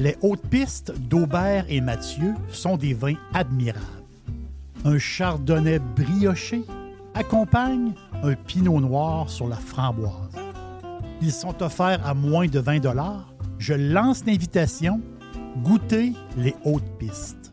Les hautes pistes d'Aubert et Mathieu sont des vins admirables. Un chardonnay brioché accompagne un pinot noir sur la framboise. Ils sont offerts à moins de 20 Je lance l'invitation. Goûtez les hautes pistes.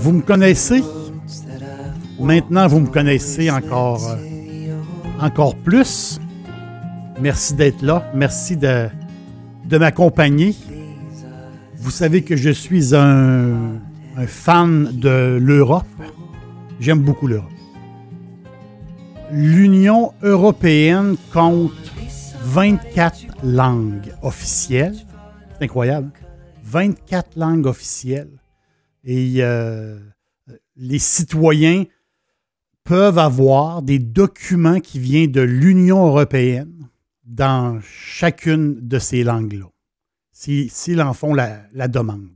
Vous me connaissez? Maintenant, vous me connaissez encore, euh, encore plus. Merci d'être là. Merci de, de m'accompagner. Vous savez que je suis un, un fan de l'Europe. J'aime beaucoup l'Europe. L'Union européenne compte 24 langues officielles. C'est incroyable. 24 langues officielles. Et euh, les citoyens peuvent avoir des documents qui viennent de l'Union européenne dans chacune de ces langues-là, s'ils en font la, demande.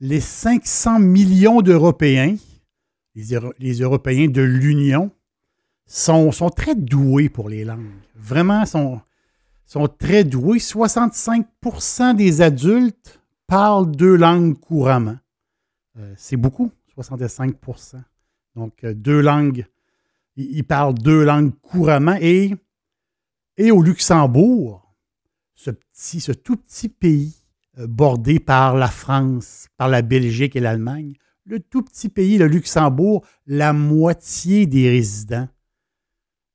Les 500 millions d'Européens, les, Européens de l'Union, sont, très doués pour les langues. Vraiment, sont, sont très doués. 65% des adultes parlent deux langues couramment. Euh, c'est beaucoup, 65% Donc, euh, deux langues. Ils parlent deux langues couramment. Et, et au Luxembourg, ce, petit, ce tout petit pays euh, bordé par la France, par la Belgique et l'Allemagne, le tout petit pays, le Luxembourg, la moitié des résidents,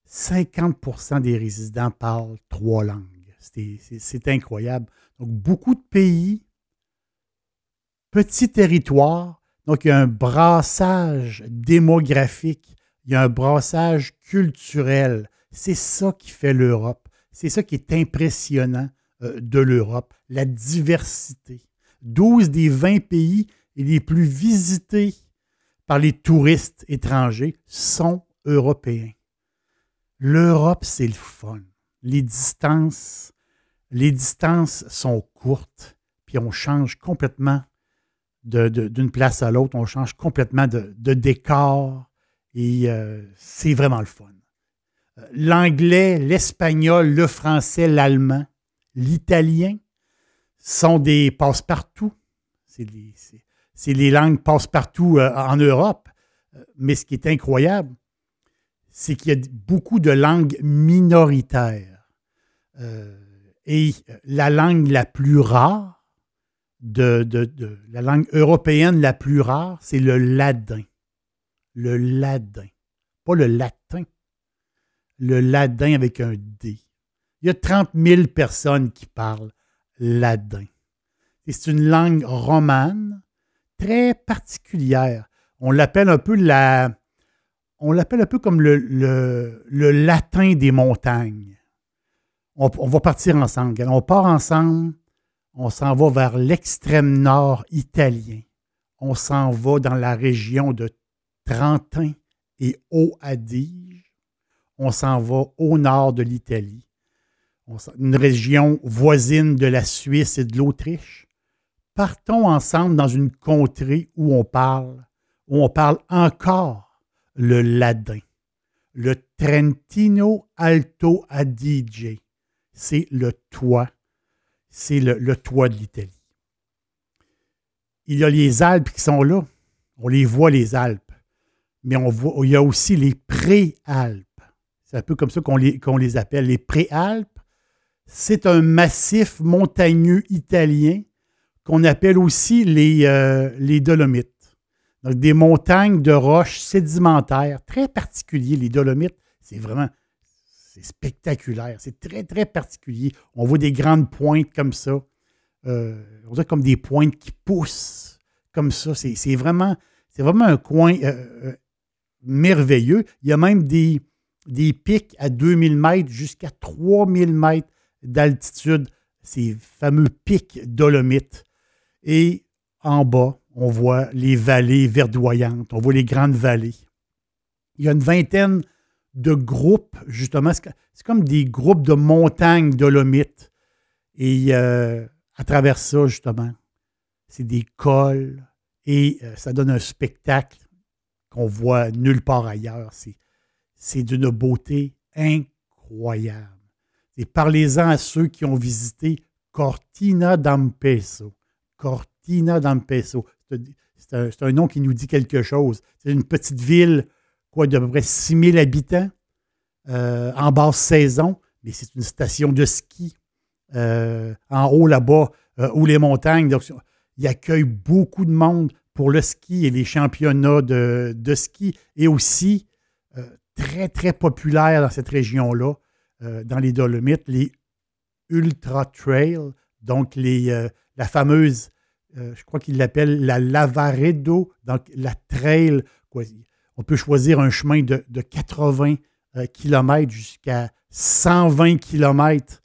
50% des résidents parlent trois langues. C'est incroyable. Donc, beaucoup de pays petit territoire. Donc, il y a un brassage démographique, il y a un brassage culturel. C'est ça qui fait l'Europe. C'est ça qui est impressionnant euh, de l'Europe, la diversité. 12 des 20 pays les plus visités par les touristes étrangers sont européens. L'Europe, c'est le fun. Les distances, les distances sont courtes, puis on change complètement d'une place à l'autre. On change complètement de, décor et euh, c'est vraiment le fun. Euh, l'anglais, l'espagnol, le français, l'allemand, l'italien sont des passe-partout. C'est les langues passe-partout euh, en Europe. Mais ce qui est incroyable, c'est qu'il y a beaucoup de langues minoritaires. et la langue la plus rare, de, la langue européenne la plus rare, c'est le ladin. Le ladin. Pas le latin. Le ladin avec un D. Il y a 30 000 personnes qui parlent ladin. C'est une langue romane très particulière. On l'appelle un peu la. On l'appelle un peu comme le, le, latin des montagnes. On, on va partir ensemble. On part ensemble on s'en va vers l'extrême nord italien. On s'en va dans la région de Trentin et Haut-Adige. On s'en va au nord de l'Italie, une région voisine de la Suisse et de l'Autriche. Partons ensemble dans une contrée où on parle, où on parle encore le ladin, le Trentino Alto Adige. C'est le toit c'est le, toit de l'Italie. Il y a les Alpes qui sont là. On les voit, les Alpes. Mais on voit, il y a aussi les Préalpes. C'est un peu comme ça qu'on les, appelle. Les Préalpes, c'est un massif montagneux italien qu'on appelle aussi les, euh, les Dolomites. Donc, des montagnes de roches sédimentaires très particuliers. Les Dolomites, c'est vraiment c'est spectaculaire. C'est très, très particulier. On voit des grandes pointes comme ça. Euh, on dirait comme des pointes qui poussent, comme ça. C'est vraiment, vraiment un coin euh, euh, merveilleux. Il y a même des, des pics à 2000 mètres jusqu'à 3000 mètres d'altitude, ces fameux pics dolomites. Et en bas, on voit les vallées verdoyantes, on voit les grandes vallées. Il y a une vingtaine de groupes, justement, c'est comme des groupes de montagnes dolomites. Et euh, à travers ça, justement, c'est des cols et euh, ça donne un spectacle qu'on voit nulle part ailleurs. C'est, d'une beauté incroyable. Et parlez-en à ceux qui ont visité Cortina d'Ampezzo. Cortina d'Ampezzo. C'est un nom qui nous dit quelque chose. C'est une petite ville quoi, d'à peu près 6000 habitants euh, en basse saison, mais c'est une station de ski euh, en haut là-bas, euh, où les montagnes. Donc, il accueille beaucoup de monde pour le ski et les championnats de, ski et aussi très, très populaire dans cette région-là, dans les Dolomites, les Ultra Trail, donc la fameuse, je crois qu'ils l'appellent la Lavaredo, donc la trail. quoi. On peut choisir un chemin de, de 80 km jusqu'à 120 km.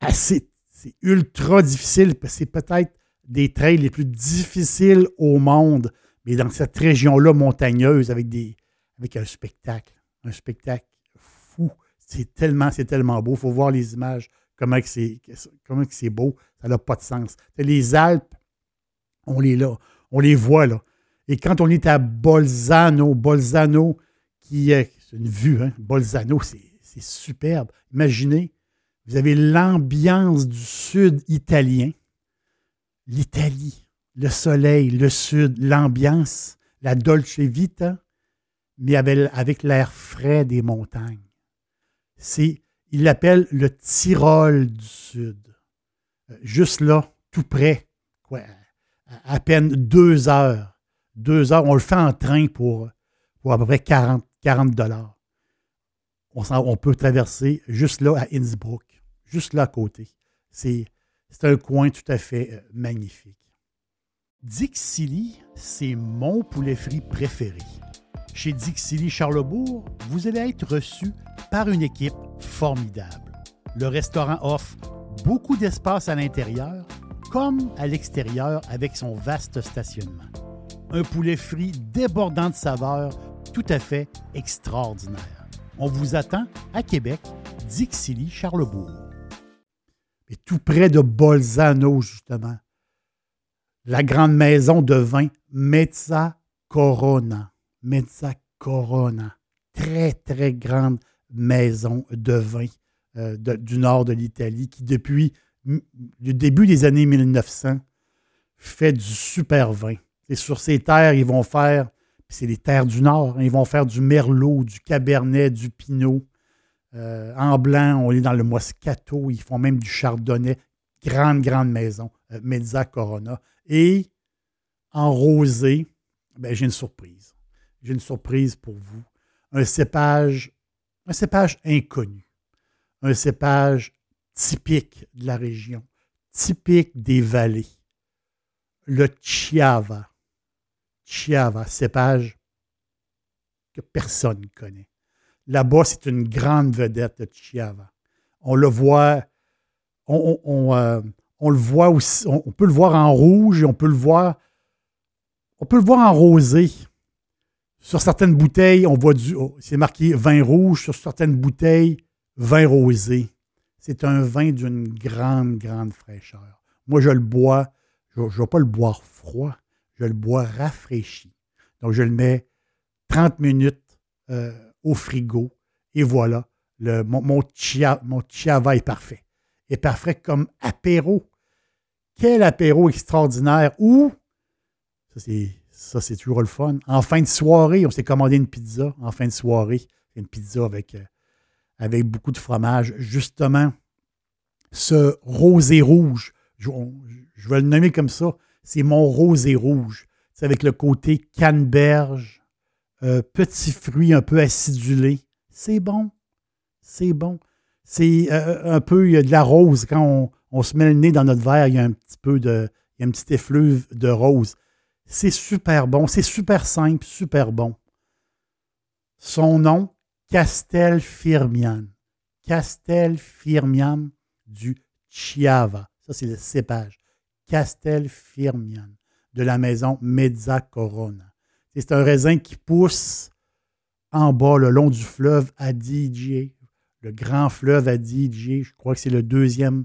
Assez, c'est ultra difficile. C'est peut-être des trails les plus difficiles au monde, mais dans cette région-là montagneuse avec, des, avec un spectacle. Un spectacle fou. C'est tellement, c'est tellement beau. Il faut voir les images, comment c'est, comment c'est beau. Ça n'a pas de sens. Les Alpes, on les, là, on les voit là. Et quand on est à Bolzano, Bolzano, qui est une vue, hein? Bolzano, c'est superbe. Imaginez, vous avez l'ambiance du sud italien, l'Italie, le soleil, le sud, l'ambiance, la dolce vita, mais avec, avec l'air frais des montagnes. C'est, il l'appelle le Tyrol du Sud. Euh, Juste là, tout près, quoi, à peine deux heures. Deux heures, on le fait en train pour, pour à peu près 40, 40 dollars. On, peut traverser juste là à Innsbruck, juste là à côté. C'est, c'est un coin tout à fait euh, magnifique. Dixili, c'est mon poulet frit préféré. Chez Dixili Charlebourg, vous allez être reçu par une équipe formidable. Le restaurant offre beaucoup d'espace à l'intérieur comme à l'extérieur avec son vaste stationnement. Un poulet frit débordant de saveurs tout à fait extraordinaire. On vous attend à Québec, Dixilly, Charlebourg. Et tout près de Bolzano, justement, la grande maison de vin Mezza Corona. Mezza Corona. Très, très grande maison de vin euh, du nord de l'Italie qui, depuis le début des années 1900, fait du super vin. Et sur ces terres, ils vont faire, c'est les terres du Nord, hein, ils vont faire du Merlot, du Cabernet, du Pinot. Euh, en blanc, on est dans le Moscato, ils font même du Chardonnay. Grande, grande maison, euh, Mezza Corona. Et en rosé, ben, j'ai une surprise. J'ai une surprise pour vous. Un cépage, un cépage inconnu. Un cépage typique de la région, typique des vallées. Le Chiava. Chiava, cépage que personne ne connaît. Là-bas, c'est une grande vedette, le Chiava. On le voit, on, euh, aussi, on peut le voir en rouge et on peut le voir, on peut le voir en rosé. Sur certaines bouteilles, on voit du, oh, c'est marqué vin rouge. Sur certaines bouteilles, vin rosé. C'est un vin d'une grande, grande fraîcheur. Moi, je le bois, je ne vais pas le boire froid, je le bois rafraîchi. Donc, je le mets 30 minutes euh, au frigo et voilà, le, mon, mon, chia- mon chiava est parfait. Est parfait comme apéro. Quel apéro extraordinaire. Ou, ça c'est, toujours le fun, en fin de soirée, on s'est commandé une pizza en fin de soirée. Une pizza avec, euh, avec beaucoup de fromage. Justement, ce rosé rouge, je vais le nommer comme ça, c'est mon rosé rouge. C'est avec le côté canneberge, euh, petits fruits un peu acidulés. C'est bon. C'est bon. C'est euh, un peu, de la rose. Quand on, on se met le nez dans notre verre, il y a un petit peu de, il y a un petit effluve de rose. C'est super bon, c'est super simple, super bon. Son nom, Castel Firmian. Castel Firmian du Chiava. Ça, c'est le cépage. Castel Firmian de la maison Mezza Corona. C'est un raisin qui pousse en bas le long du fleuve Adige, le grand fleuve Adige. Je crois que c'est le deuxième,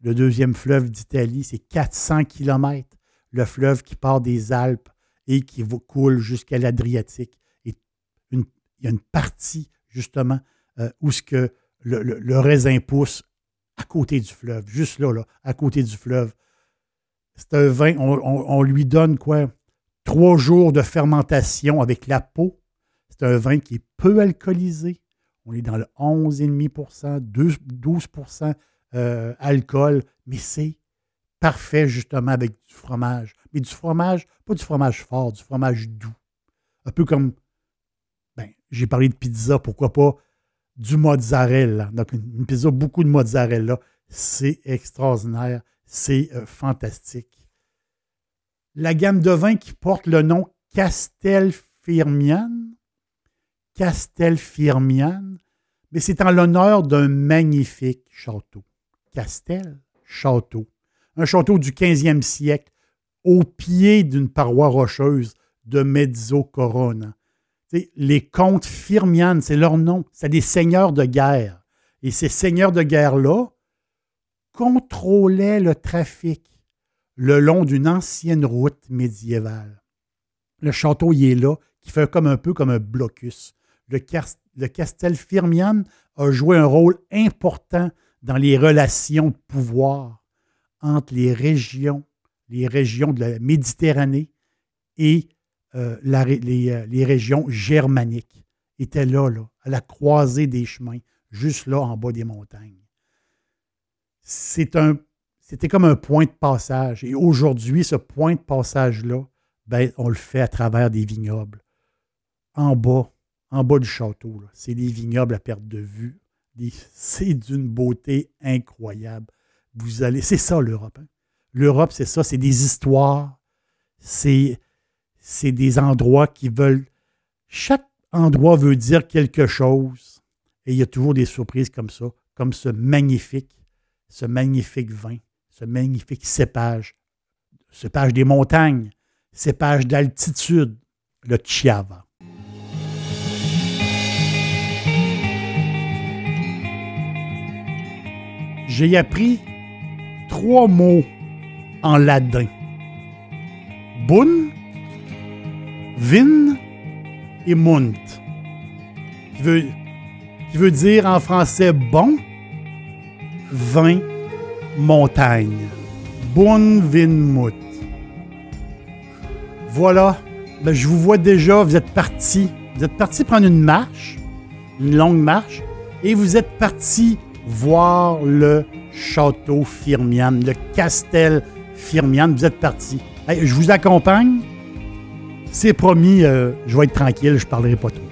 le deuxième fleuve d'Italie. C'est 400 km, le fleuve qui part des Alpes et qui coule jusqu'à l'Adriatique. Et il y a une partie, justement, euh, où le, raisin pousse à côté du fleuve, juste là à côté du fleuve. C'est un vin, on, lui donne quoi? Trois jours de fermentation avec la peau. C'est un vin qui est peu alcoolisé. On est dans le 11,5 12%, 12% euh, alcool, mais c'est parfait justement avec du fromage. Mais du fromage, pas du fromage fort, du fromage doux. Un peu comme, ben, j'ai parlé de pizza, pourquoi pas du mozzarella. Donc, une, pizza, beaucoup de mozzarella. C'est extraordinaire. C'est euh, fantastique. La gamme de vins qui porte le nom Castelfirmian. Castelfirmian. Mais c'est en l'honneur d'un magnifique château. Castel, château. Un château du 15e siècle, au pied d'une paroi rocheuse de Mezzo Corona les comtes Firmian, c'est leur nom. C'est des seigneurs de guerre. Et ces seigneurs de guerre-là contrôlaient le trafic le long d'une ancienne route médiévale. Le château y est là, qui fait comme un peu comme un blocus. Le, Castel Firmian a joué un rôle important dans les relations de pouvoir entre les régions, les régions de la Méditerranée et euh, euh, les, régions germaniques étaient là, là, à la croisée des chemins, juste là en bas des montagnes. C'était comme un point de passage. Et aujourd'hui, ce point de passage-là, ben, on le fait à travers des vignobles. En bas, en bas du château, c'est des vignobles à perte de vue. C'est d'une beauté incroyable. Vous allez, c'est ça l'Europe. Hein. L'Europe, c'est ça, c'est des histoires, c'est c'est des endroits qui veulent. Chaque endroit veut dire quelque chose. Et il y a toujours des surprises comme ça, comme ce magnifique, ce magnifique vin, ce magnifique cépage, cépage des montagnes, cépage d'altitude, le Chiava. J'ai appris trois mots en ladin. Bun, Vin et Munt, qui veut, qui veut dire en français bon, vin, montagne. Bon Vin Mut. Voilà, ben, je vous vois déjà, vous êtes parti. Vous êtes parti prendre une marche, une longue marche, et vous êtes parti voir le château Firmian, le Castel Firmian. Vous êtes parti. je vous accompagne. C'est promis, euh, je vais être tranquille, je ne parlerai pas trop.